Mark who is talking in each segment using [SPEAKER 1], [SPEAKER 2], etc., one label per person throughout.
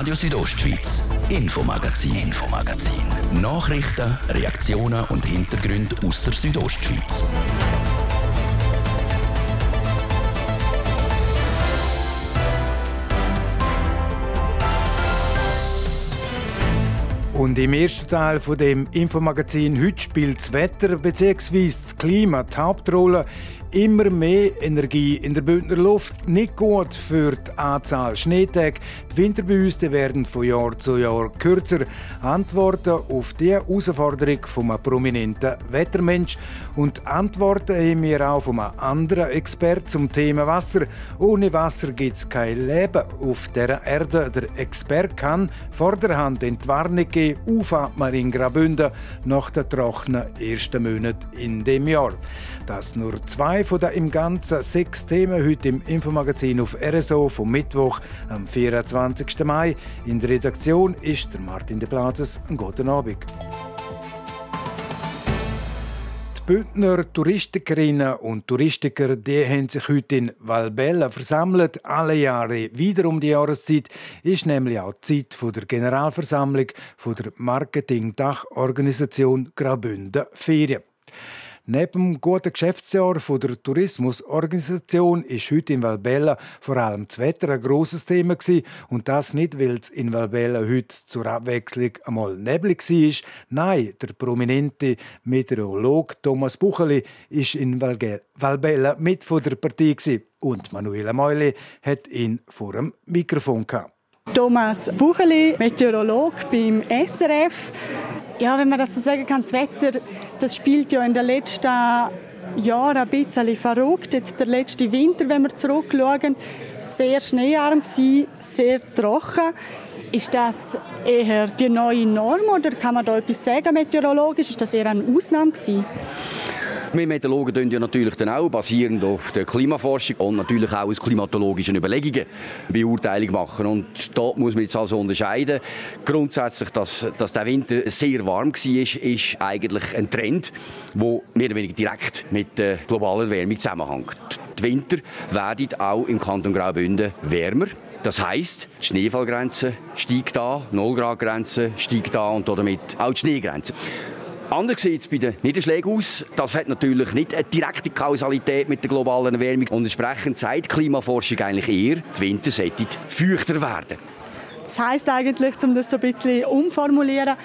[SPEAKER 1] Radio Südostschweiz, Infomagazin, Infomagazin. Nachrichten, Reaktionen und Hintergründe aus der Südostschweiz.
[SPEAKER 2] Und im ersten Teil von dem Infomagazin heute spielt das Wetter bzw. das Klima die Hauptrolle immer mehr Energie in der Bündner Luft. Nicht gut für die Anzahl Schneetage. Die Winterbüste werden von Jahr zu Jahr kürzer. Antworten auf diese Herausforderung von einem prominenten Wettermensch. Und Antworten haben wir auch von einem anderen Experten zum Thema Wasser. Ohne Wasser gibt es kein Leben auf der Erde. Der Experte kann vorderhand Entwarnung geben, aufatmen in Graubünden nach den trockenen ersten Monaten in dem Jahr. Das nur zwei zwei von den im Ganzen sechs Themen heute im Infomagazin auf RSO vom Mittwoch am 24. Mai. In der Redaktion ist der Martin de Plazes. Einen guten Abend. Die Bündner Touristikerinnen und Touristiker die haben sich heute in Valbella versammelt. Alle Jahre wieder um die Jahreszeit ist nämlich auch die Zeit der Generalversammlung der Marketing-Dachorganisation Graubünden Ferien. Neben dem guten Geschäftsjahr der Tourismusorganisation ist heute in Valbella vor allem das Wetter ein grosses Thema gewesen. und das nicht, weil es in Valbella heute zur Abwechslung einmal neblig war. Nein, der prominente Meteorologe Thomas Bucheli ist in Valbella mit von der Partie gewesen. und Manuela Meuli hat ihn vor dem Mikrofon gehabt.
[SPEAKER 3] Thomas Bucheli, Meteorolog beim SRF. Ja, wenn man das so sagen kann, das Wetter, das spielt ja in den letzten Jahren ein bisschen verrückt. Jetzt der letzte Winter, wenn wir zurückschauen, sehr schneearm gewesen, sehr trocken. Ist das eher die neue Norm oder kann man da etwas sagen meteorologisch? Ist das eher eine Ausnahme gewesen?
[SPEAKER 4] Wir Meteorologen tun ja natürlich dann auch, basierend auf der Klimaforschung und natürlich auch aus klimatologischen Überlegungen Beurteilung machen. Und da muss man jetzt also unterscheiden. Grundsätzlich, dass, dass der Winter sehr warm war, ist, eigentlich ein Trend, der mehr oder weniger direkt mit der globalen Erwärmung zusammenhängt. Die Winter werden auch im Kanton Graubünden wärmer. Das heisst, die Schneefallgrenze steigt da, 0 Grad Grenze steigt da und damit auch die Schneegrenze. Anders sieht es bei den Niederschlägen aus. Das hat natürlich nicht eine direkte Kausalität mit der globalen Erwärmung. Und entsprechend sagt Klimaforschung eigentlich eher, die Winter sollten feuchter werden.
[SPEAKER 3] Das heisst eigentlich, um das so ein bisschen umformulieren,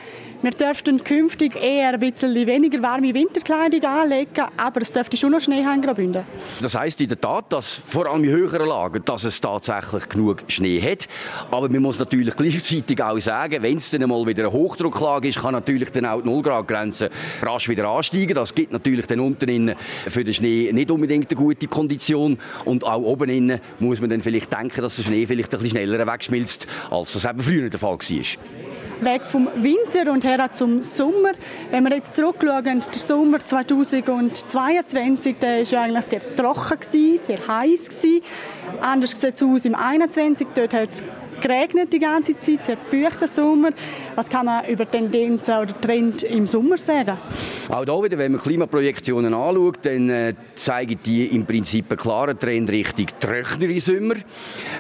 [SPEAKER 3] wir dürften künftig eher ein bisschen weniger warme Winterkleidung anlegen, aber es dürfte schon noch Schnee haben in Graubünden.
[SPEAKER 4] Das heisst in der Tat, dass vor allem in höheren Lagen, dass es tatsächlich genug Schnee hat. Aber man muss natürlich gleichzeitig auch sagen, wenn es dann einmal wieder eine Hochdrucklage ist, kann natürlich dann auch die 0 Grad Grenze rasch wieder ansteigen. Das gibt natürlich dann unten für den Schnee nicht unbedingt eine gute Kondition. Und auch oben innen muss man dann vielleicht denken, dass der Schnee vielleicht ein bisschen schneller wegschmilzt, als das eben früher der Fall war
[SPEAKER 3] weg vom Winter und her zum Sommer. Wenn wir jetzt zurückschauen, der Sommer 2022, der war eigentlich sehr trocken, sehr heiß. Anders sieht es aus im 2021, dort hat es geregnet die ganze Zeit, sehr feuchter Sommer. Was kann man über Tendenzen oder Trend im Sommer sagen?
[SPEAKER 4] Auch da wieder, wenn man Klimaprojektionen anschaut, dann äh, zeigen die im Prinzip einen klaren Trend Richtung trockenere Sommer.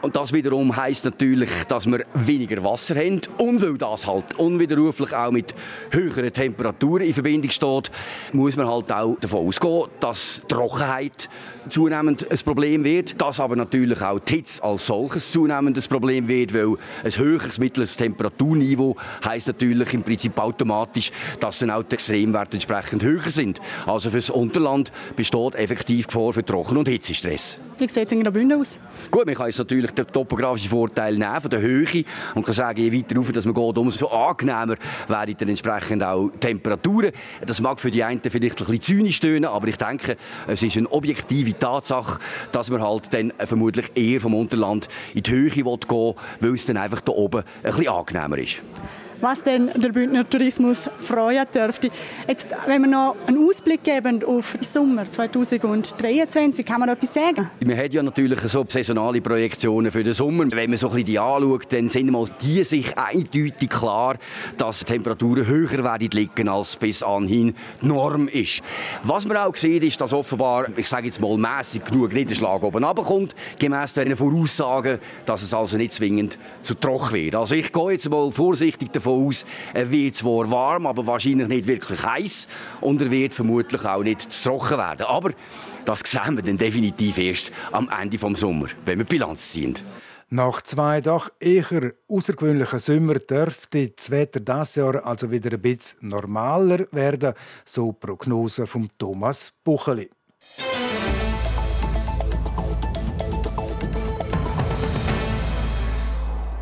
[SPEAKER 4] Und das wiederum heißt natürlich, dass wir weniger Wasser haben. Und weil das halt unwiderruflich auch mit höheren Temperaturen in Verbindung steht, muss man halt auch davon ausgehen, dass Trockenheit zunehmend ein Problem wird. Dass aber natürlich auch die Hitze als solches zunehmend ein Problem wird, weil ein höheres mittleres Temperaturniveau heißt natürlich im Prinzip automatisch, dass dann auch die Extremwerte entsprechend höher sind. Also für das Unterland besteht effektiv Gefahr für Trocken- und Hitzestress.
[SPEAKER 3] Wie sieht es in Graubünden aus?
[SPEAKER 4] Gut, man kann jetzt natürlich den topografischen Vorteil nehmen von der Höhe und kann sagen, je weiter rauf dass man geht, umso angenehmer werden dann entsprechend auch Temperaturen. Das mag für die einen vielleicht ein bisschen zynisch tönen, aber ich denke, es ist eine objektive Tatsache, dass man halt dann vermutlich eher vom Unterland in die Höhe gehen will, weil es dann einfach da oben ein bisschen angenehmer ist.
[SPEAKER 3] Was denn der Bündner Tourismus freuen dürfte. Jetzt, wenn wir noch einen Ausblick geben auf Sommer 2023, kann man etwas sagen?
[SPEAKER 4] Wir haben ja natürlich so saisonale Projektionen für den Sommer. Wenn man so ein bisschen die anschaut, dann sind mal die sich eindeutig klar, dass die Temperaturen höher werden liegen, als bis anhin die Norm ist. Was man auch sieht, ist, dass offenbar, ich sage jetzt mal, mäßig genug Niederschlag oben runterkommt, gemäss den Voraussagen, dass es also nicht zwingend zu trocken wird. Also ich gehe jetzt mal vorsichtig davon aus, er wird zwar warm, aber wahrscheinlich nicht wirklich heiß und er wird vermutlich auch nicht zu trocken werden. Aber das sehen wir dann definitiv erst am Ende des Sommers, wenn wir Bilanz ziehen.
[SPEAKER 2] Nach zwei doch eher außergewöhnlichen Sommer dürfte das Wetter dieses Jahr also wieder ein bisschen normaler werden, so Prognose von Thomas Bucheli.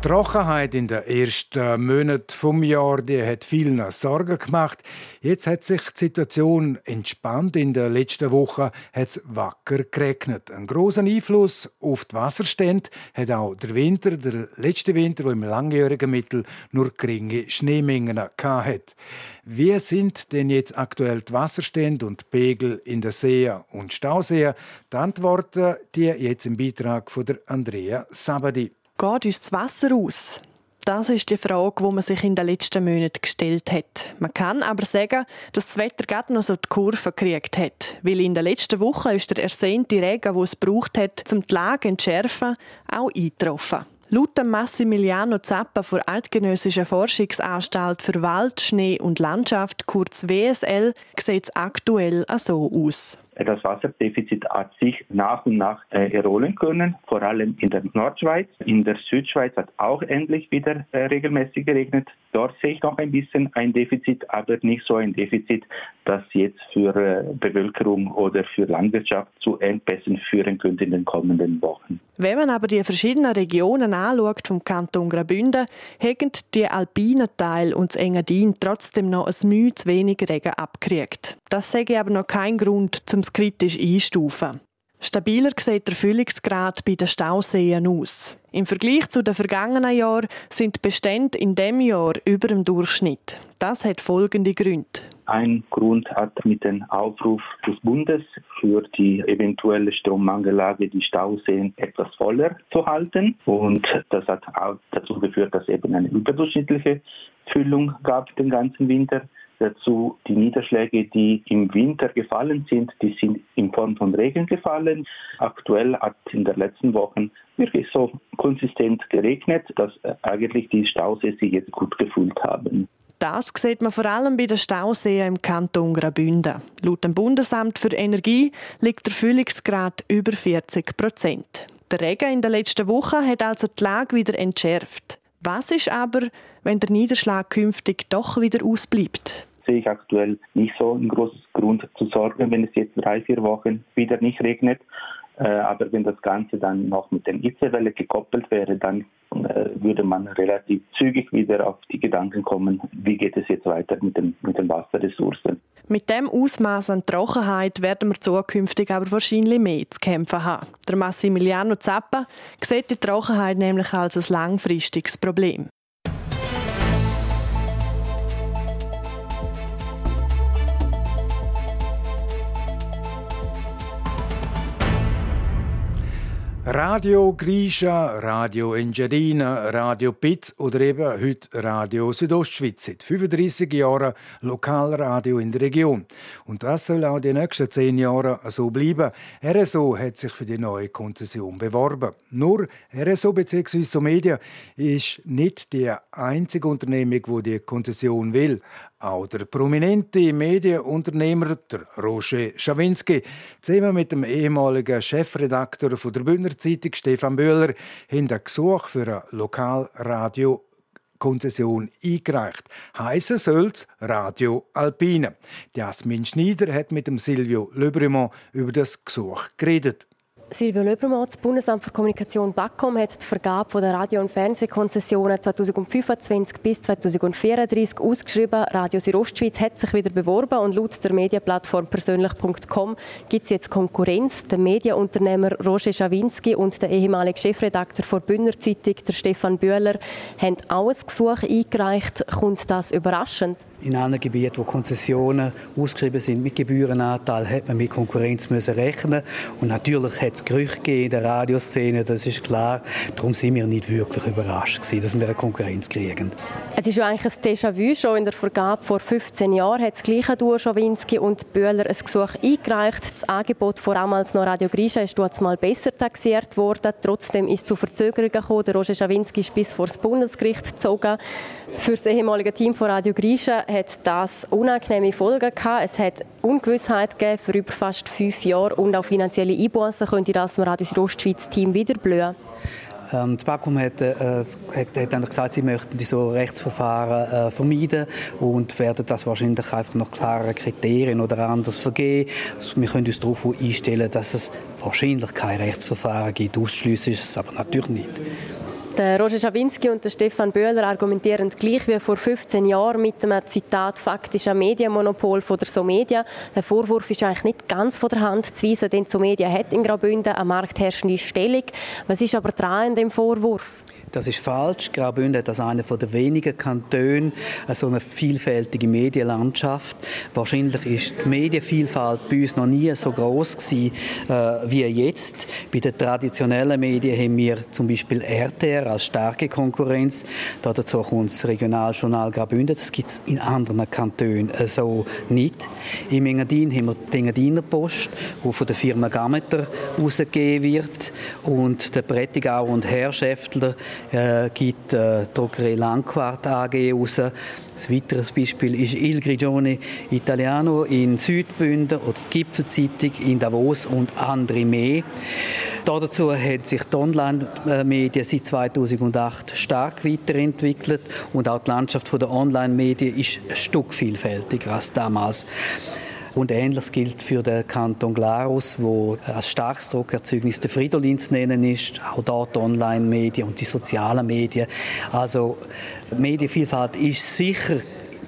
[SPEAKER 2] Die Trockenheit in den ersten Monaten vom Jahr die hat vielen Sorgen gemacht. Jetzt hat sich die Situation entspannt. In der letzten Woche hat es wacker geregnet. Einen großen Einfluss auf die Wasserstände hat auch der Winter, der letzte Winter, wo im langjährigen Mittel nur geringe Schneemengen hatte. Wie sind denn jetzt aktuell die Wasserstände und die Pegel in den Seen und Stauseen? Die Antworten die jetzt im Beitrag von der Andrea Sabadi.
[SPEAKER 5] Geht uns das Wasser aus? Das ist die Frage, die man sich in den letzten Monaten gestellt hat. Man kann aber sagen, dass das Wetter gerade noch so die Kurve gekriegt hat. Weil in den letzten Wochen ist der ersehnte Regen, den es braucht hat, um die Lage zu entschärfen, auch eingetroffen. Laut Massimiliano Zappa der Eidgenössischen Forschungsanstalt für Wald, Schnee und Landschaft, kurz WSL, sieht es aktuell so aus.
[SPEAKER 6] Das Wasserdefizit hat sich nach und nach äh, erholen können, vor allem in der Nordschweiz. In der Südschweiz hat auch endlich wieder äh, regelmäßig geregnet. Dort sehe ich noch ein bisschen ein Defizit, aber nicht so ein Defizit, das jetzt für äh, Bevölkerung oder für Landwirtschaft zu Engpässen führen könnte in den kommenden Wochen.
[SPEAKER 5] Wenn man aber die verschiedenen Regionen anschaut vom Kanton Graubünden, haben die alpinen Teil und das Engadin trotzdem noch ein Mühe zu wenig Regen abgekriegt. Das ich aber noch kein Grund, um es kritisch einstufen. Stabiler sieht der Füllungsgrad bei den Stauseen aus. Im Vergleich zu den vergangenen Jahren sind die Bestände in diesem Jahr über dem Durchschnitt. Das hat folgende Gründe.
[SPEAKER 6] Ein Grund hat mit dem Aufruf des Bundes für die eventuelle Strommangellage die Stauseen etwas voller zu halten. Und das hat auch dazu geführt, dass es eben eine überdurchschnittliche Füllung gab den ganzen Winter. Dazu die Niederschläge, die im Winter gefallen sind, die sind in Form von Regen gefallen. Aktuell hat in den letzten Wochen wirklich so konsistent geregnet, dass eigentlich die Stauseen sich jetzt gut gefüllt haben.
[SPEAKER 5] Das sieht man vor allem bei den Stauseen im Kanton Graubünden. Laut dem Bundesamt für Energie liegt der Füllungsgrad über 40 Prozent. Der Regen in den letzten Wochen hat also die Lage wieder entschärft. Was ist aber, wenn der Niederschlag künftig doch wieder ausbleibt?
[SPEAKER 6] Sehe ich aktuell nicht so ein großes Grund zu sorgen, wenn es jetzt drei, vier Wochen wieder nicht regnet. Äh, aber wenn das Ganze dann noch mit der Hitzewelle gekoppelt wäre, dann äh, würde man relativ zügig wieder auf die Gedanken kommen, wie geht es jetzt weiter mit den, mit den Wasserressourcen.
[SPEAKER 5] Mit dem Ausmaß an Trockenheit werden wir zukünftig aber wahrscheinlich mehr zu kämpfen haben. Der Massimiliano Zappa sieht die Trockenheit nämlich als ein langfristiges Problem.
[SPEAKER 2] Radio Grisha, Radio Engiadina, Radio Pitz oder eben heute Radio Südostschweiz. Seit 35 Jahren Lokalradio in der Region. Und das soll auch die nächsten zehn Jahre so bleiben. RSO hat sich für die neue Konzession beworben. Nur RSO bzw. Somedia ist nicht die einzige Unternehmung, die die Konzession will. Auch der prominente Medienunternehmer der Roger Schawinski zusammen mit dem ehemaligen Chefredakteur der Bündner Zeitung Stefan Böhler haben ein Gesuch für eine Lokalradio Konzession eingereicht. Soll es Radio Alpine. Jasmin Schneider hat mit dem Silvio Lebremont über das Gesuch geredet.
[SPEAKER 7] Silvio Löbermann, Bundesamt für Kommunikation BAKOM hat die Vergabe der Radio- und Fernsehkonzessionen 2025 bis 2034 ausgeschrieben. Radio Südostschweiz hat sich wieder beworben und laut der Medienplattform persönlich.com gibt es jetzt Konkurrenz. Der Medienunternehmer Roger Schawinski und der ehemalige Chefredakteur der Bündner Zeitung, der Stefan Bühler, haben auch ein Gesuch eingereicht. Kommt das überraschend?
[SPEAKER 8] In allen Gebieten, wo Konzessionen ausgeschrieben sind mit Gebührenanteil, hat man mit Konkurrenz müssen rechnen und natürlich hat es Gerüchte in der Radioszene, das ist klar. Darum sind wir nicht wirklich überrascht gewesen, dass wir eine Konkurrenz kriegen.
[SPEAKER 7] Es ist ja eigentlich ein Déjà-vu. Schon in der Vergabe vor 15 Jahren hat das gleiche Duo Schawinski und Böhler ein Gesuch eingereicht. Das Angebot vor damals noch Radio Grisha ist dort mal besser taxiert worden. Trotzdem ist es zu Verzögerungen gekommen. Der Roger Schawinski ist bis vor das Bundesgericht gezogen. Für das ehemalige Team von Radio Grisha hat das unangenehme Folgen gehabt. Es hat Ungewissheit gegeben für über fast fünf Jahre und auch finanzielle Einbußen könnte das im Radio Südostschweiz Team wieder blühen.
[SPEAKER 8] Ähm, das BAKUM hat, äh, hat, hat dann gesagt, sie möchten die so Rechtsverfahren äh, vermeiden und werden das wahrscheinlich einfach nach klaren Kriterien oder anders vergeben. Also wir können uns darauf einstellen, dass es wahrscheinlich kein Rechtsverfahren gibt. Ausschließen ist es aber natürlich nicht.
[SPEAKER 7] Der Roger Schawinski und der Stefan Böhler argumentieren gleich wie vor 15 Jahren mit dem Zitat faktischer Medienmonopol von der Somedia. Der Vorwurf ist eigentlich nicht ganz von der Hand zu weisen, denn Somedia hat in Graubünden eine marktherrschende Stellung. Was ist aber dran in dem Vorwurf?
[SPEAKER 8] Das ist falsch. Graubünden hat als einer der wenigen Kantone so eine vielfältige Medienlandschaft. Wahrscheinlich ist die Medienvielfalt bei uns noch nie so groß gewesen, äh, wie jetzt. Bei den traditionellen Medien haben wir zum Beispiel RTR als starke Konkurrenz. Dazu kommt das Regionaljournal Graubünden. Das gibt es in anderen Kantonen so nicht. Im Engadin haben wir die Engadiner Post, die von der Firma Gameter herausgegeben wird. Und der Prättigauer und Herr Schäftler äh, gibt äh, Drogerie Langquart AG raus. Ein weiteres Beispiel ist Il Grigione Italiano in Südbünden oder die Gipfelzeitung in Davos und andere mehr. Dazu hat sich die Online-Medien seit 2008 stark weiterentwickelt und auch die Landschaft der Online-Medien ist ein Stück vielfältiger als damals. Und Ähnliches gilt für den Kanton Glarus, wo als starkes Druckerzeugnis der Fridolin zu nennen ist, auch dort Online-Medien und die sozialen Medien. Also Medienvielfalt ist sicher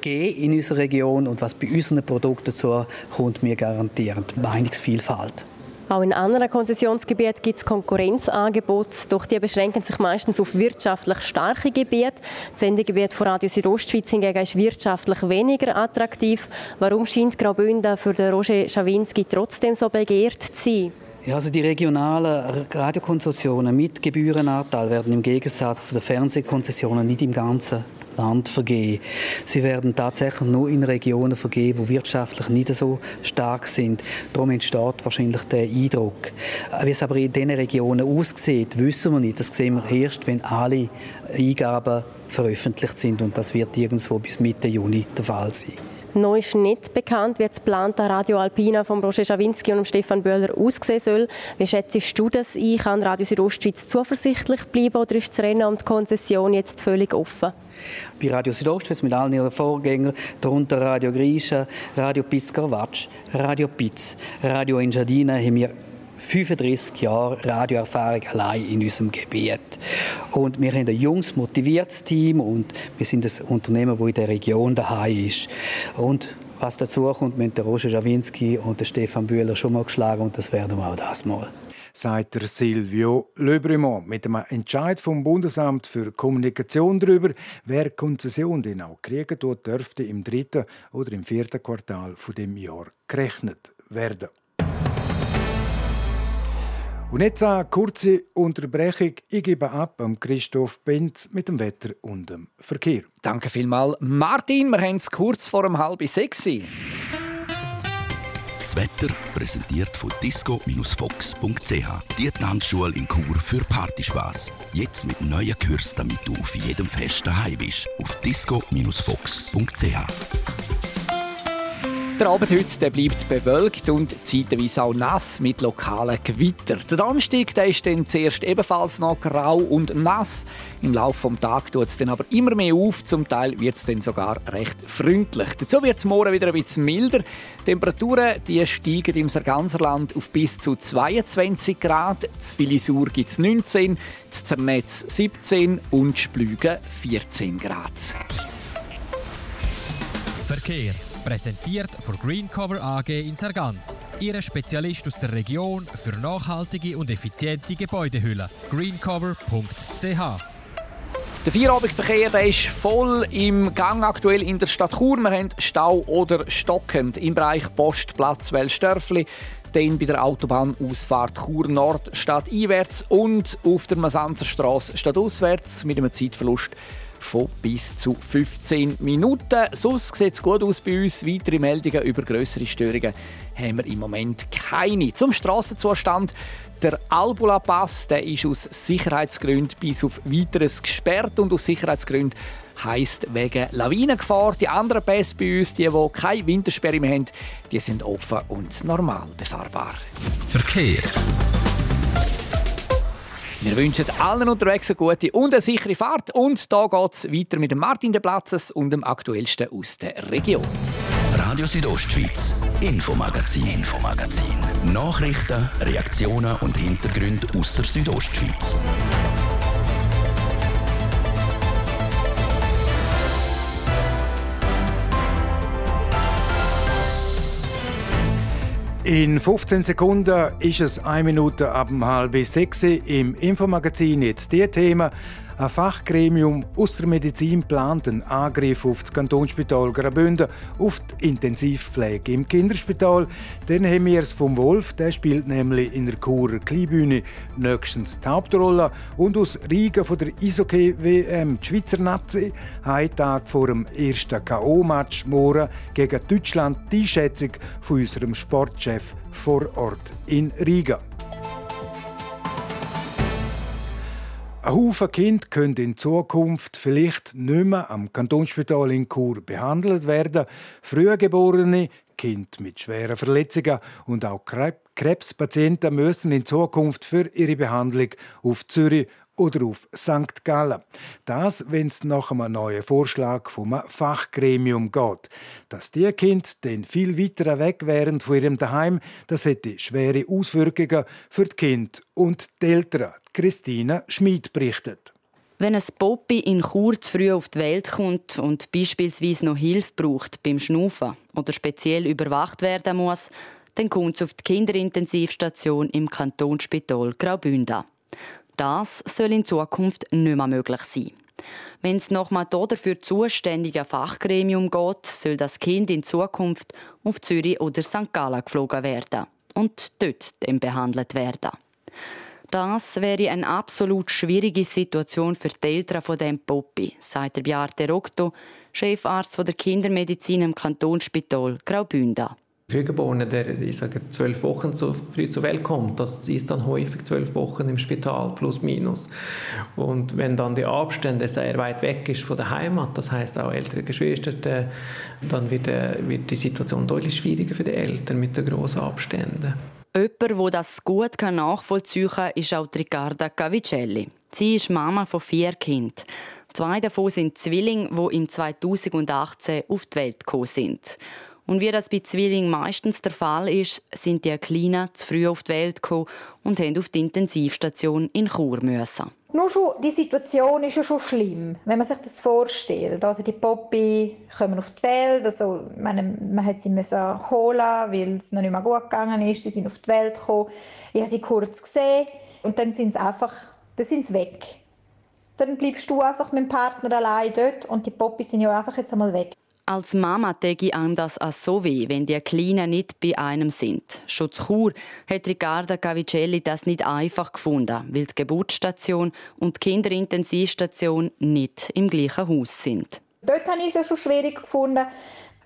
[SPEAKER 8] in unserer Region und was bei unseren Produkten dazu kommt, wir garantieren Meinungsvielfalt.
[SPEAKER 7] Auch in anderen Konzessionsgebieten gibt es Konkurrenzangebote, doch die beschränken sich meistens auf wirtschaftlich starke Gebiete. Das Sendegebiet von Radio Südostschweiz hingegen ist wirtschaftlich weniger attraktiv. Warum scheint Graubünden für den Roger Schawinski trotzdem so begehrt zu sein?
[SPEAKER 8] Ja, also die regionalen Radiokonzessionen mit Gebührenanteil werden im Gegensatz zu den Fernsehkonzessionen nicht im Ganzen Land vergeben. Sie werden tatsächlich nur in Regionen vergeben, wo wirtschaftlich nicht so stark sind. Darum entsteht wahrscheinlich der Eindruck. Wie es aber in diesen Regionen aussieht, wissen wir nicht. Das sehen wir erst, wenn alle Eingaben veröffentlicht sind und das wird irgendwo bis Mitte Juni der Fall sein.
[SPEAKER 7] Noch ist nicht bekannt, wie das geplante Radio Alpina von Roger Schawinski und Stefan Böhler aussehen soll. Wie schätzt du das ein? Kann Radio Südostschweiz zuversichtlich bleiben oder ist das Rennen um die Konzession jetzt völlig offen?
[SPEAKER 8] Bei Radio Südostschweiz mit allen ihren Vorgängern, darunter Radio Grisha, Radio Piz Carvacci, Radio Piz, Radio Engiadina, haben wir 35 Jahre Radioerfahrung allein in unserem Gebiet. Und wir haben ein junges, motiviertes Team und wir sind ein Unternehmen, das in der Region daheim ist. Und was dazu kommt, mit der Roger Schawinski und der Stefan Bühler schon mal geschlagen und das werden wir auch das mal
[SPEAKER 2] sagt der Silvio Lebremont mit einem Entscheid vom Bundesamt für Kommunikation darüber, wer Konzession denn auch kriegen dürfte im dritten oder im vierten Quartal von dem Jahr gerechnet werden. Und jetzt eine kurze Unterbrechung. Ich gebe ab an Christoph Benz mit dem Wetter und dem Verkehr.
[SPEAKER 9] Danke vielmals, Martin. Wir haben es kurz vor einem halben sechs.
[SPEAKER 1] Das Wetter präsentiert von disco-fox.ch. Die Tanzschule in Chur für Partyspaß. Jetzt mit neuen Kürzen, damit du auf jedem Fest daheim bist. Auf disco-fox.ch.
[SPEAKER 9] Der Abend heute der bleibt bewölkt und zeitweise auch nass mit lokalen Gewitter. Der Donnerstag der ist dann zuerst ebenfalls noch grau und nass. Im Laufe des Tages tut es dann aber immer mehr auf. Zum Teil wird es dann sogar recht freundlich. Dazu wird es morgen wieder ein bisschen milder. Die Temperaturen die steigen im Sarganserland auf bis zu 22 Grad. Z Filisur gibt es 19, Zernetz 17 und Splügen 14 Grad.
[SPEAKER 10] Verkehr Präsentiert von Greencover AG in Sargans. Ihre Spezialist aus der Region für nachhaltige und effiziente Gebäudehülle. greencover.ch
[SPEAKER 9] der Feierabendverkehr ist voll im Gang aktuell in der Stadt Chur. Wir haben Stau oder stockend im Bereich Postplatz Wellstörfli, dann bei der Autobahnausfahrt Chur Nord stadteinwärts und auf der Masanzerstraße stadtauswärts mit einem Zeitverlust von bis zu 15 Minuten. Sonst sieht es gut aus bei uns. Weitere Meldungen über größere Störungen haben wir im Moment keine. Zum Strassenzustand. Der Albula-Pass der ist aus Sicherheitsgründen bis auf weiteres gesperrt und aus Sicherheitsgründen heisst wegen Lawinengefahr. Die anderen Pässe bei uns, die, die keine Wintersperre mehr haben, die sind offen und normal befahrbar.
[SPEAKER 10] Verkehr.
[SPEAKER 9] Wir wünschen allen unterwegs eine gute und eine sichere Fahrt. Und da geht es weiter mit dem Martin de Platzes und dem Aktuellsten aus der Region.
[SPEAKER 1] Radio Südostschweiz, Infomagazin, Infomagazin. Nachrichten, Reaktionen und Hintergründe aus der Südostschweiz.
[SPEAKER 2] In 15 Sekunden ist es eine Minute ab halb sechs im Infomagazin jetzt die Themen. Ein Fachgremium aus der Medizin plant einen Angriff auf das Kantonsspital Graubünden, auf die Intensivpflege im Kinderspital. Dann haben wir es vom Wolf, der spielt nämlich in der Churer Kleinbühne nächstens die Hauptrolle. Und aus Riga von der Eishockey-WM, die Schweizer Nazi, einen Tag vor dem ersten K.O.-Match morgen gegen Deutschland die Schätzung von unserem Sportchef vor Ort in Riga. Ein Haufen Kinder können in Zukunft vielleicht nicht mehr am Kantonsspital in Chur behandelt werden. Frühgeborene, Kinder mit schweren Verletzungen und auch Krebspatienten müssen in Zukunft für ihre Behandlung auf Zürich oder auf St. Gallen. Das, wenn es nach einem neuen Vorschlag vom Fachgremium geht. Dass die Kinder dann viel weiter weg wären von ihrem Daheim, das hätte schwere Auswirkungen für die Kinder und die Eltern. Christina Schmid berichtet.
[SPEAKER 11] Wenn ein Poppy in Chur zu früh auf die Welt kommt und beispielsweise noch Hilfe braucht beim Schnaufen oder speziell überwacht werden muss, dann kommt es auf die Kinderintensivstation im Kantonsspital Graubünden. Das soll in Zukunft nicht mehr möglich sein. Wenn es nochmal dafür zuständige Fachgremium geht, soll das Kind in Zukunft auf Zürich oder St. Gallen geflogen werden und dort dann behandelt werden. Das wäre eine absolut schwierige Situation für die Eltern von dem Poppy, sagt der Beate Rocto, Chefarzt der Kindermedizin im Kantonsspital Graubünden.
[SPEAKER 12] Frühgeborene, der ich sage, zwölf Wochen zu früh zur Welt kommt, das ist dann häufig zwölf Wochen im Spital plus minus. Und wenn dann die Abstände sehr weit weg ist von der Heimat, das heißt auch ältere Geschwister, dann wird, wird die Situation deutlich schwieriger für die Eltern mit den großen Abständen.
[SPEAKER 11] Jemand, der das gut nachvollziehen kann, ist auch Ricarda Cavicelli. Sie ist Mama von vier Kindern. Zwei davon sind Zwillinge, die im 2018 auf die Welt gekommen sind. Und wie das bei Zwillingen meistens der Fall ist, sind die Kleinen zu früh auf die Welt gekommen und mussten auf die Intensivstation in Chur müssen.
[SPEAKER 13] Nur schon die Situation ist ja schon schlimm, wenn man sich das vorstellt. Also die Poppy kommen auf die Welt, also meine, man hat sie müssen holen, weil es noch nicht mehr gut gegangen ist. Sie sind auf die Welt gekommen. Ich habe sie kurz gesehen und dann sind sie einfach, dann sind sie weg. Dann bleibst du einfach mit dem Partner allein dort und die Poppy sind ja einfach jetzt einmal weg.
[SPEAKER 11] Als Mama täge einem das auch so weh, wenn die Kleinen nicht bei einem sind. Schon zu Chur hat Riccarda Cavicelli das nicht einfach gefunden, weil die Geburtsstation und die Kinderintensivstation nicht im gleichen Haus sind.
[SPEAKER 13] Dort habe ich es ja schon schwierig gefunden.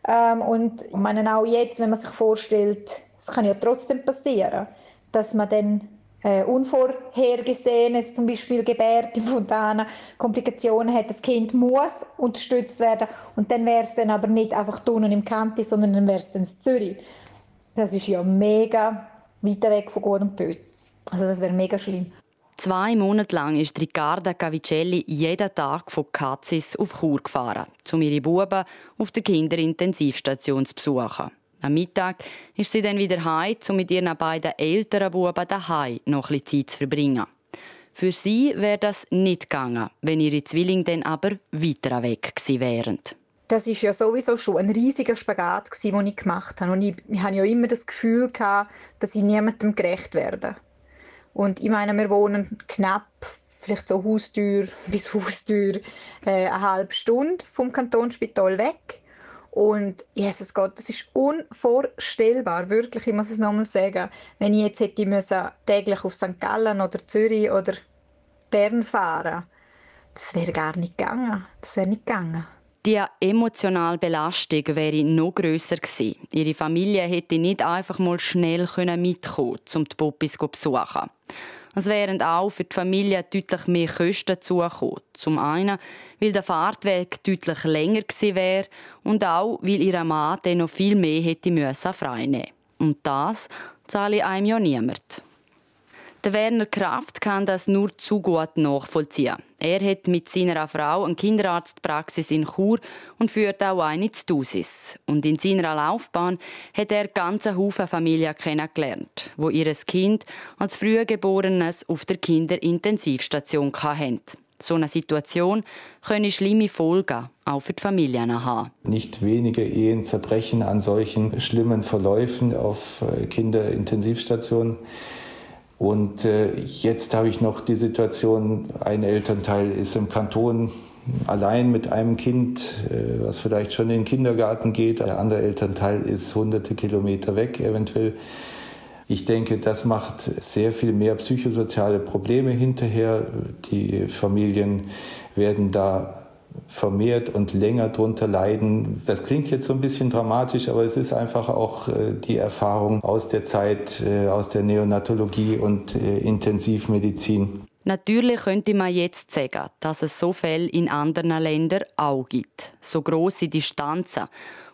[SPEAKER 13] Ähm, und ich meine auch jetzt, wenn man sich vorstellt, es kann ja trotzdem passieren, dass man dann äh, Unvorhergesehenes, zum Beispiel Gebärde im Fontana, Komplikationen hat, das Kind muss unterstützt werden und dann wäre es dann aber nicht einfach unten im Kanti, sondern dann wäre es dann in Zürich. Das ist ja mega weit weg von Gut und Böse. Also das wäre mega schlimm.
[SPEAKER 11] Zwei Monate lang ist Riccarda Cavicelli jeden Tag von Katzis auf Chur gefahren, um ihre Buben auf der Kinderintensivstation zu besuchen. Am Mittag ist sie dann wieder heim, um mit ihren beiden älteren Buben daheim noch ein Zeit zu verbringen. Für sie wäre das nicht gegangen, wenn ihre Zwillinge dann aber weiter weg gewesen wären.
[SPEAKER 13] Das ist ja sowieso schon ein riesiger Spagat, den ich gemacht habe. Und ich, ich habe ja immer das Gefühl dass ich niemandem gerecht werde. Und ich meine, wir wohnen knapp, vielleicht so Haustür bis Haustür, äh, eine halbe Stunde vom Kantonsspital weg. Und Jesus Gott, das ist unvorstellbar, wirklich, ich muss es nochmal sagen. Wenn ich jetzt hätte müssen, täglich auf St. Gallen oder Zürich oder Bern fahren, das wäre gar nicht gegangen. Das wäre nicht gegangen.
[SPEAKER 11] Die emotionale Belastung wäre noch grösser gewesen. Ihre Familie hätte nicht einfach mal schnell mitkommen um die Puppis zu besuchen. Es wären auch für die Familie deutlich mehr Kosten zugekommen. Zum einen, weil der Fahrtweg deutlich länger gewesen wäre und auch, weil ihr Mann dann noch viel mehr hätte müssen freinehmen Und das zahle einem ja niemand. Der Werner Kraft kann das nur zu gut nachvollziehen. Er hat mit seiner Frau eine Kinderarztpraxis in Chur und führt auch eine zu Dusis. Und in seiner Laufbahn hat er ganze Haufen Familien kennengelernt, wo ihr Kind als Frühgeborenes auf der Kinderintensivstation hatten. So eine Situation könne schlimme Folgen auch für die Familien haben.
[SPEAKER 14] Nicht wenige Ehen zerbrechen an solchen schlimmen Verläufen auf äh, Kinderintensivstationen. Und äh, jetzt habe ich noch die Situation, ein Elternteil ist im Kanton allein mit einem Kind, äh, was vielleicht schon in den Kindergarten geht. Der andere Elternteil ist hunderte Kilometer weg eventuell. Ich denke, das macht sehr viel mehr psychosoziale Probleme hinterher. Die Familien werden da vermehrt und länger drunter leiden. Das klingt jetzt so ein bisschen dramatisch, aber es ist einfach auch äh, die Erfahrung aus der Zeit, äh, aus der Neonatologie und äh, Intensivmedizin.
[SPEAKER 11] Natürlich könnte man jetzt sagen, dass es so Fälle in anderen Ländern auch gibt. So große Distanzen.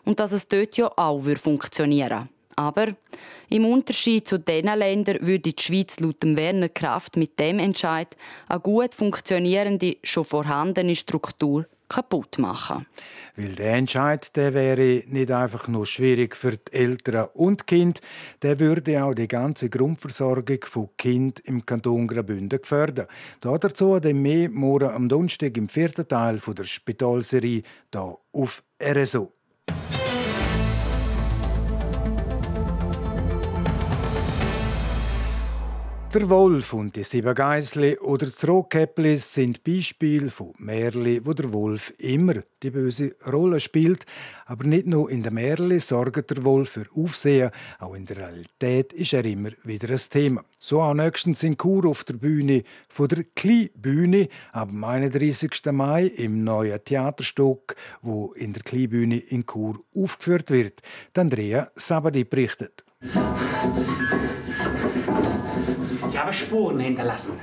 [SPEAKER 11] Und dass es dort ja auch funktionieren aber im Unterschied zu diesen Ländern würde die Schweiz laut Werner Kraft mit dem Entscheid eine gut funktionierende, schon vorhandene Struktur kaputt machen.
[SPEAKER 2] Weil der Entscheid der wäre nicht einfach nur schwierig für die Eltern und Kinder, der würde auch die ganze Grundversorgung von Kind im Kanton Graubünden gefährden. Dazu dann mehr morgen am Donnerstag im vierten Teil der Spitalserie hier auf RSO. Der Wolf und die sieben Geisli oder das Rotkäpplis sind Beispiele von Märli, wo der Wolf immer die böse Rolle spielt. Aber nicht nur in den Märli sorgt der Wolf für Aufsehen, auch in der Realität ist er immer wieder ein Thema. So auch nächstens in Chur auf der Bühne von der Kleinbühne am 31. Mai im neuen Theaterstück, wo in der Kleinbühne in Chur aufgeführt wird. Andrea Sabadi berichtet.
[SPEAKER 15] Ich habe Spuren hinterlassen.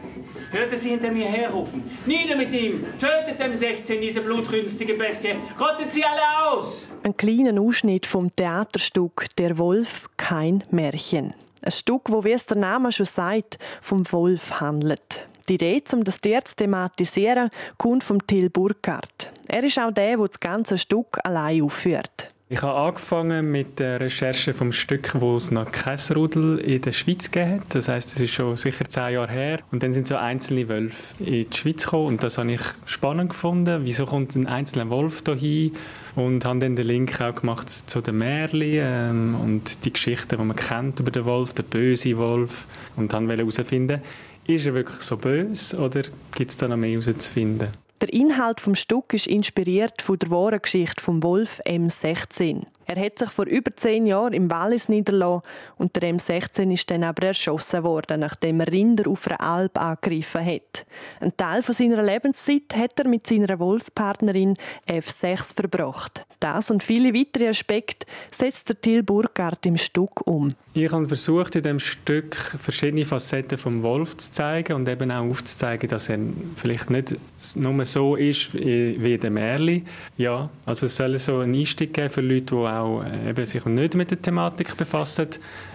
[SPEAKER 15] Hörte sie hinter mir herrufen. Nieder mit ihm! Tötet dem 16 diese blutrünstige Bestie! Rottet sie alle aus!
[SPEAKER 5] Ein kleiner Ausschnitt vom Theaterstück Der Wolf, kein Märchen. Ein Stück, wo, wie es der Name schon sagt, vom Wolf handelt. Die Idee, um das Tier zu thematisieren, kommt von Till Burkhardt. Er ist auch der, der das ganze Stück allein aufführt.
[SPEAKER 16] Ich habe angefangen mit der Recherche vom Stück, wo es noch kein Rudel in der Schweiz hat. Das heißt, es ist schon sicher zehn Jahre her. Und dann sind so einzelne Wölfe in die Schweiz gekommen und das habe ich spannend gefunden. Wieso kommt ein einzelner Wolf hier Und habe dann den Link auch gemacht zu den Märchen ähm, und die Geschichten, die man kennt über den Wolf, den bösen Wolf. Und dann herausfinden, ist er wirklich so böse oder gibt es da noch mehr herauszufinden?
[SPEAKER 5] Der Inhalt vom Stück ist inspiriert von der wahren Geschichte vom Wolf M16. Er hat sich vor über zehn Jahren im Wallis niedergelassen und der M16 ist dann aber erschossen worden, nachdem er Rinder auf einer Alp angegriffen hat. Ein Teil von seiner Lebenszeit hat er mit seiner Wolfspartnerin F6 verbracht. Das und viele weitere Aspekte setzt der Till Burkhardt im Stück um.
[SPEAKER 16] Ich habe versucht, in dem Stück verschiedene Facetten vom Wolf zu zeigen und eben auch aufzuzeigen, dass er vielleicht nicht nur so ist wie der Märli. Ja, also es soll so einen Einstieg geben für Leute, die auch äh, eben sich nicht mit der Thematik befassen.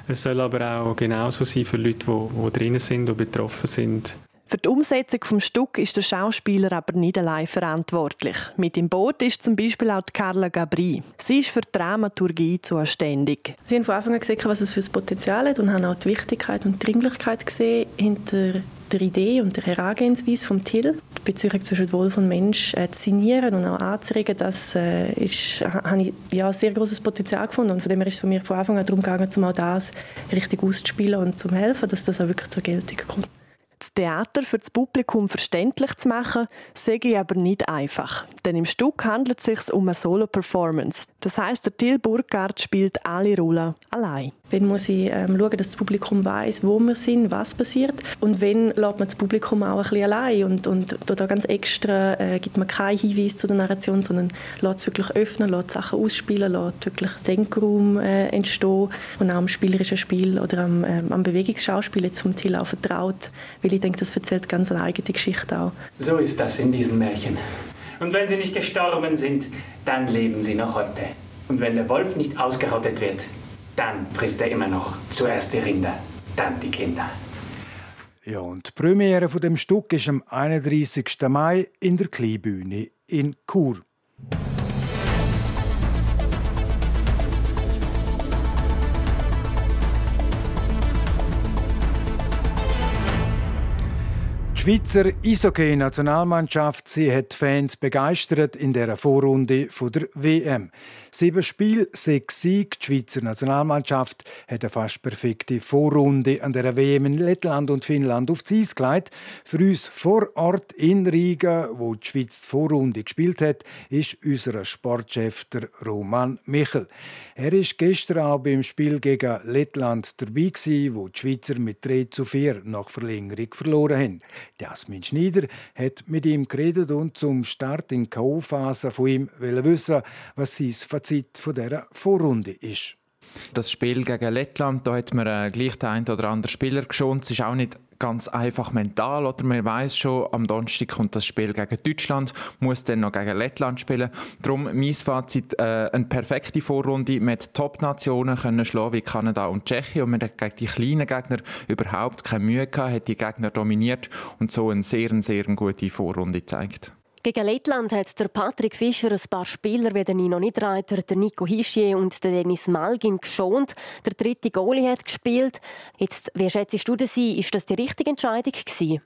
[SPEAKER 16] Es soll aber auch genauso sein für Leute, die, die drin sind und betroffen sind.
[SPEAKER 5] Für die Umsetzung des Stück ist der Schauspieler aber nicht allein verantwortlich. Mit im Boot ist zum Beispiel auch Carla Gabri. Sie ist für die Dramaturgie zuständig.
[SPEAKER 17] Sie haben von Anfang an gesehen, was es für ein Potenzial hat und haben auch die Wichtigkeit und die Dringlichkeit gesehen hinter der Idee und der Herangehensweise vom Till, die Beziehung zwischen Wolf und Mensch äh, zu signieren und auch anzuregen, das äh, ist, habe ich ja, sehr großes Potenzial gefunden und von dem her ist es von mir von Anfang an darum gegangen, um auch das richtig auszuspielen und zu helfen, dass das auch wirklich zur Geltung kommt.
[SPEAKER 5] Das Theater für das Publikum verständlich zu machen, sage ich aber nicht einfach. Denn im Stück handelt es sich um eine Solo-Performance. Das heißt, der Till Burkhardt spielt alle Rollen allein.
[SPEAKER 17] Wenn muss ich ähm, schauen, dass das Publikum weiß, wo wir sind, was passiert. Und wenn lässt man das Publikum auch ein bisschen allein und, und da ganz extra äh, gibt man keinen Hinweis zu der Narration, sondern lässt es wirklich öffnen, lässt Sachen ausspielen, lässt wirklich Denkraum äh, entstehen und auch am spielerischen Spiel oder am, äh, am Bewegungsschauspiel jetzt vom Till auch vertraut, weil ich denke, das erzählt ganz eine eigene Geschichte auch.
[SPEAKER 15] So ist das in diesen Märchen. Und wenn sie nicht gestorben sind, dann leben sie noch heute. Und wenn der Wolf nicht ausgerottet wird, dann frisst er immer noch zuerst die Rinder, dann die Kinder.
[SPEAKER 2] Ja, und die Premiere von dem Stück ist am 31. Mai in der Kleinbühne in Chur. Die Schweizer Eishockey-Nationalmannschaft sie hat Fans begeistert in der Vorrunde der WM. Sieben Spiele, sechs Siege. Die Schweizer Nationalmannschaft hat eine fast perfekte Vorrunde an der WM in Lettland und Finnland auf die Eis gelegt. Für uns vor Ort in Riga, wo die Schweiz die Vorrunde gespielt hat, ist unser Sportchef der Roman Michel. Er ist gestern auch beim Spiel gegen Lettland dabei wo die Schweizer mit 3 zu 4 nach Verlängerung verloren haben. Jasmin Schneider hat mit ihm geredet und zum Start in K.O.-Phase von ihm wissen, was sein Fazit von dieser Vorrunde ist.
[SPEAKER 18] Das Spiel gegen Lettland, da hat man äh, gleich den einen oder anderen Spieler geschont. Es ist auch nicht ganz einfach mental. Oder man weiß schon, am Donnerstag kommt das Spiel gegen Deutschland, muss dann noch gegen Lettland spielen. Darum mein Fazit, äh, eine perfekte Vorrunde mit Top-Nationen können schlagen wie Kanada und Tschechien. Und man hat gegen die kleinen Gegner überhaupt keine Mühe gehabt, hat die Gegner dominiert und so eine sehr, sehr gute Vorrunde gezeigt.
[SPEAKER 7] Gegen Lettland hat der Patrick Fischer ein paar Spieler wie der Nino Niederreiter, der Nico Hischier und der Dennis Malgin geschont. Der dritte Goalie hat gespielt. Jetzt, wie schätzt du das ein? Ist das die richtige Entscheidung gewesen?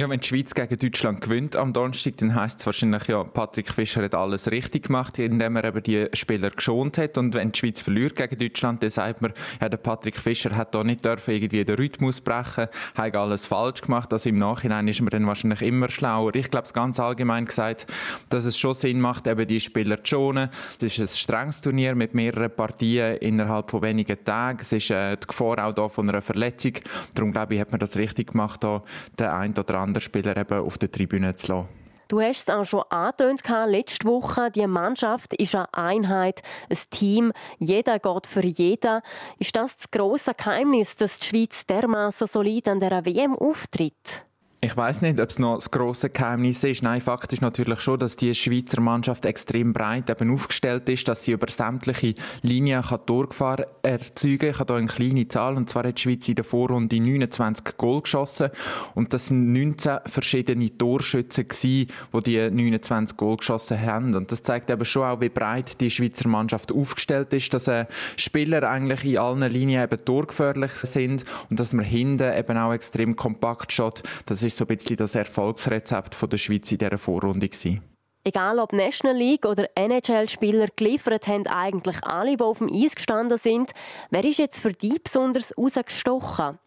[SPEAKER 18] Ja, wenn die Schweiz gegen Deutschland gewinnt am Donnerstag, dann heisst es wahrscheinlich, ja, Patrick Fischer hat alles richtig gemacht, indem er eben die Spieler geschont hat. Und wenn die Schweiz verliert gegen Deutschland, dann sagt man, ja, der Patrick Fischer hat da nicht dürfen irgendwie den Rhythmus brechen, hat alles falsch gemacht. Also im Nachhinein ist man dann wahrscheinlich immer schlauer. Ich glaube, es ganz allgemein gesagt, dass es schon Sinn macht, eben die Spieler zu schonen. Es ist ein strenges Turnier mit mehreren Partien innerhalb von wenigen Tagen. Es ist äh, die Gefahr auch da von einer Verletzung. Darum glaube ich, hat man das richtig gemacht, da den einen oder anderen anderen Spieler eben auf der Tribüne zu lassen.
[SPEAKER 7] Du hast es auch schon angetönt letzte Woche. Die Mannschaft ist eine Einheit, ein Team. Jeder geht für jeden. Ist das das grosse Geheimnis, dass die Schweiz dermaßen solid an der WM auftritt?
[SPEAKER 18] Ich weiß nicht, ob es noch das große Geheimnis ist. Nein, Fakt ist natürlich schon, dass die Schweizer Mannschaft extrem breit eben aufgestellt ist, dass sie über sämtliche Linien kann Durchfahren erzeugen. Ich habe hier eine kleine Zahl, und zwar hat die Schweiz in der Vorrunde 29 Goal geschossen. Und das sind 19 verschiedene Torschützen gewesen, die die 29 Goal geschossen haben. Und das zeigt eben schon auch, wie breit die Schweizer Mannschaft aufgestellt ist, dass äh, Spieler eigentlich in allen Linien eben torgefährlich sind und dass man hinten eben auch extrem kompakt schaut. Das ist so ein bisschen das Erfolgsrezept von der Schweiz in dieser Vorrunde. Gewesen.
[SPEAKER 7] Egal ob National League oder NHL-Spieler geliefert haben eigentlich alle, die auf dem Eis gestanden sind. Wer ist jetzt für dich besonders rausgestochen?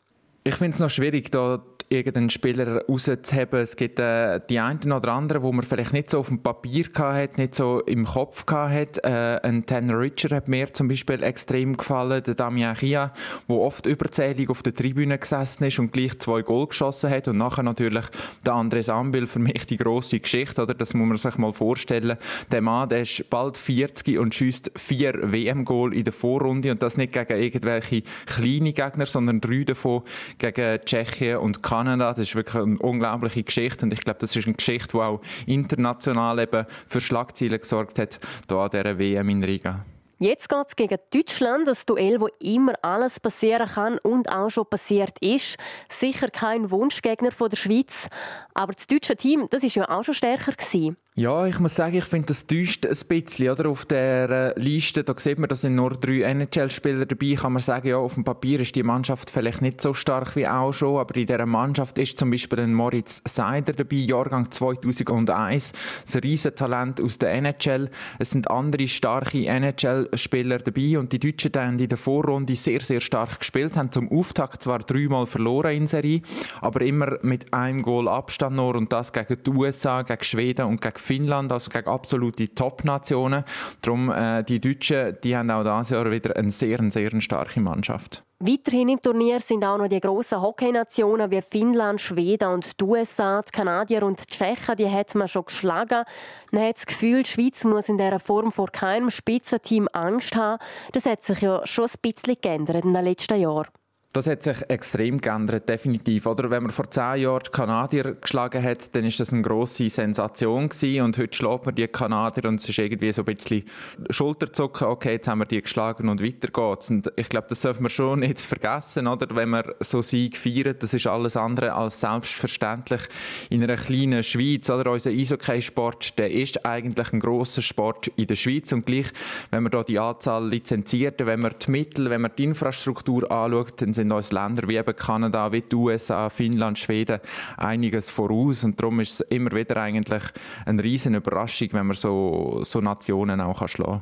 [SPEAKER 18] Ich finde es noch schwierig, da irgendeinen Spieler rauszuheben. Es gibt äh, die einen oder anderen, wo man vielleicht nicht so auf dem Papier hat, nicht so im Kopf hat. Äh, ein Tanner Richard hat mir zum Beispiel extrem gefallen, der Damien Chia, der oft überzählig auf der Tribüne gesessen ist und gleich zwei Goal geschossen hat und nachher natürlich der Andres Ambil, für mich die grosse Geschichte, oder? das muss man sich mal vorstellen. Der Mann, der ist bald 40 und schießt vier WM-Goal in der Vorrunde und das nicht gegen irgendwelche kleine Gegner, sondern drei davon gegen Tschechien und Kanada. Das ist wirklich eine unglaubliche Geschichte und ich glaube, das ist eine Geschichte, die auch international eben für Schlagzeilen gesorgt hat, hier an dieser WM in Riga.
[SPEAKER 19] Jetzt geht es gegen Deutschland, das Duell, wo immer alles passieren kann und auch schon passiert ist. Sicher kein Wunschgegner von der Schweiz, aber das deutsche Team, das ist ja auch schon stärker gewesen.
[SPEAKER 18] Ja, ich muss sagen, ich finde, das täuscht ein bisschen. Oder? Auf der äh, Liste da sieht man, da sind nur drei NHL-Spieler dabei. Kann man sagen, ja, auf dem Papier ist die Mannschaft vielleicht nicht so stark wie auch schon, aber in dieser Mannschaft ist zum Beispiel ein Moritz Seider dabei, Jahrgang 2001, ein Riesentalent aus der NHL. Es sind andere starke NHL-Spieler dabei und die Deutschen die haben in der Vorrunde sehr, sehr stark gespielt, haben zum Auftakt zwar dreimal verloren in Serie, aber immer mit einem Goal Abstand nur und das gegen die USA, gegen Schweden und gegen Finnland, also gegen absolute Top-Nationen. Darum, äh, die Deutschen, die haben auch dieses Jahr wieder eine sehr, sehr starke Mannschaft.
[SPEAKER 19] Weiterhin im Turnier sind auch noch die grossen Hockeynationen wie Finnland, Schweden und die USA, die Kanadier und die Tschechen, die hat man schon geschlagen. Man hat das Gefühl, die Schweiz muss in dieser Form vor keinem Spitzenteam Angst haben. Das hat sich ja schon ein bisschen geändert in den letzten Jahren.
[SPEAKER 18] Das hat sich extrem geändert, definitiv. Oder wenn man vor zehn Jahren die Kanadier geschlagen hat, dann ist das eine grosse Sensation gewesen. Und heute schlägt man die Kanadier und es ist irgendwie so ein bisschen Schulterzucken. Okay, jetzt haben wir die geschlagen und weiter geht's. Und ich glaube, das darf man schon nicht vergessen, oder? Wenn man so Sieg feiert, das ist alles andere als selbstverständlich in einer kleinen Schweiz, oder? Unser Eishockey-Sport, der ist eigentlich ein grosser Sport in der Schweiz. Und gleich, wenn man da die Anzahl Lizenzierten, wenn man die Mittel, wenn man die Infrastruktur anschaut, dann sind uns Länder wie eben Kanada, wie die USA, Finnland, Schweden einiges voraus und darum ist es immer wieder eigentlich eine riesen Überraschung, wenn man so, so Nationen auch schlagen
[SPEAKER 2] kann.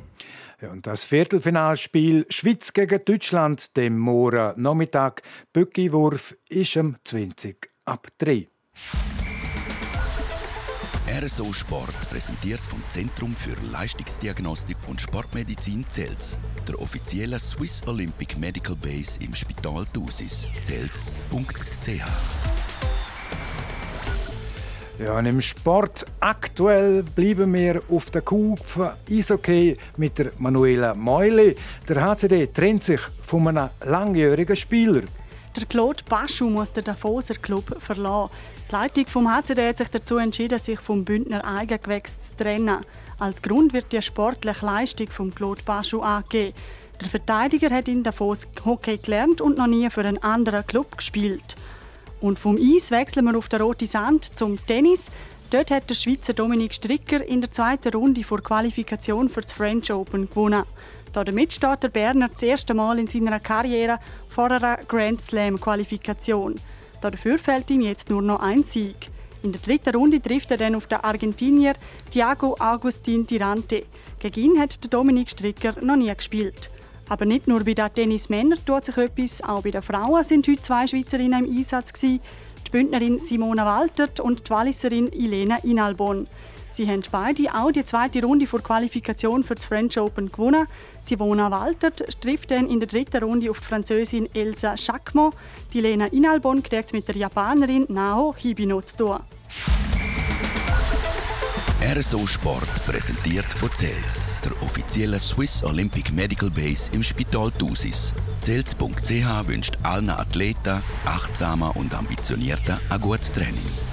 [SPEAKER 2] Ja, und das Viertelfinalspiel Schweiz gegen Deutschland, dem morgen Nachmittag, Bückiwurf, ist am 20 ab 3.
[SPEAKER 1] RSO Sport präsentiert vom Zentrum für Leistungsdiagnostik und Sportmedizin Zels, der offiziellen Swiss Olympic Medical Base im Spital Thusis. Zels.ch
[SPEAKER 2] ja, im Sport aktuell bleiben wir auf der Kufe Eishockey mit der Manuela Meuli. Der HCD trennt sich von einem langjährigen Spieler.
[SPEAKER 3] Der Claude Baschu muss den Davoser Club verlassen. Die Leitung vom HCD hat sich dazu entschieden, sich vom Bündner Eigengewächs zu trennen. Als Grund wird die sportliche Leistung von Claude Baschu angegeben. Der Verteidiger hat in Davos Hockey gelernt und noch nie für einen anderen Club gespielt. Und vom Eis wechseln wir auf den roten Sand zum Tennis. Dort hat der Schweizer Dominik Stricker in der zweiten Runde vor Qualifikation für das French Open gewonnen. Damit steht der Berner das erste Mal in seiner Karriere vor einer Grand Slam Qualifikation. Dafür fällt ihm jetzt nur noch ein Sieg. In der dritten Runde trifft er dann auf den Argentinier Thiago Agustin Tirante. Gegen ihn hat der Dominik Stricker noch nie gespielt. Aber nicht nur bei den Tennismännern tut sich etwas, auch bei den Frauen sind heute zwei Schweizerinnen im Einsatz gewesen. Die Bündnerin Simona Waltert und die Walliserin Ilena Inalbon. Sie haben beide auch die zweite Runde vor Qualifikation für das French Open gewonnen. Simona Walter trifft dann in der dritten Runde auf die Französin Elsa Chakmo. Die Lena Inalbon kriegt es mit der Japanerin Nao Hibino zu tun.
[SPEAKER 1] RSO Sport präsentiert von CELS, der offiziellen Swiss Olympic Medical Base im Spital Thusis. CELS.ch wünscht allen Athleten, achtsamer und ambitionierter ein gutes Training.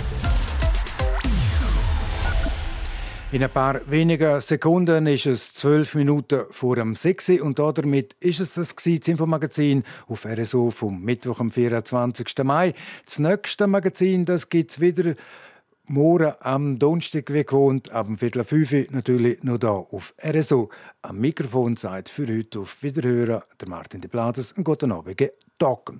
[SPEAKER 2] In ein paar wenigen Sekunden ist es zwölf Minuten vor dem 6 und damit ist es das, das Infomagazin auf RSO vom Mittwoch, am 24. Mai. Das nächste Magazin gibt es wieder morgen am Donnerstag wie gewohnt, ab dem Viertel fünf natürlich noch hier auf RSO. Am Mikrofon seid für heute auf Wiederhören der Martin de Plazes. Einen guten Abend. Talken.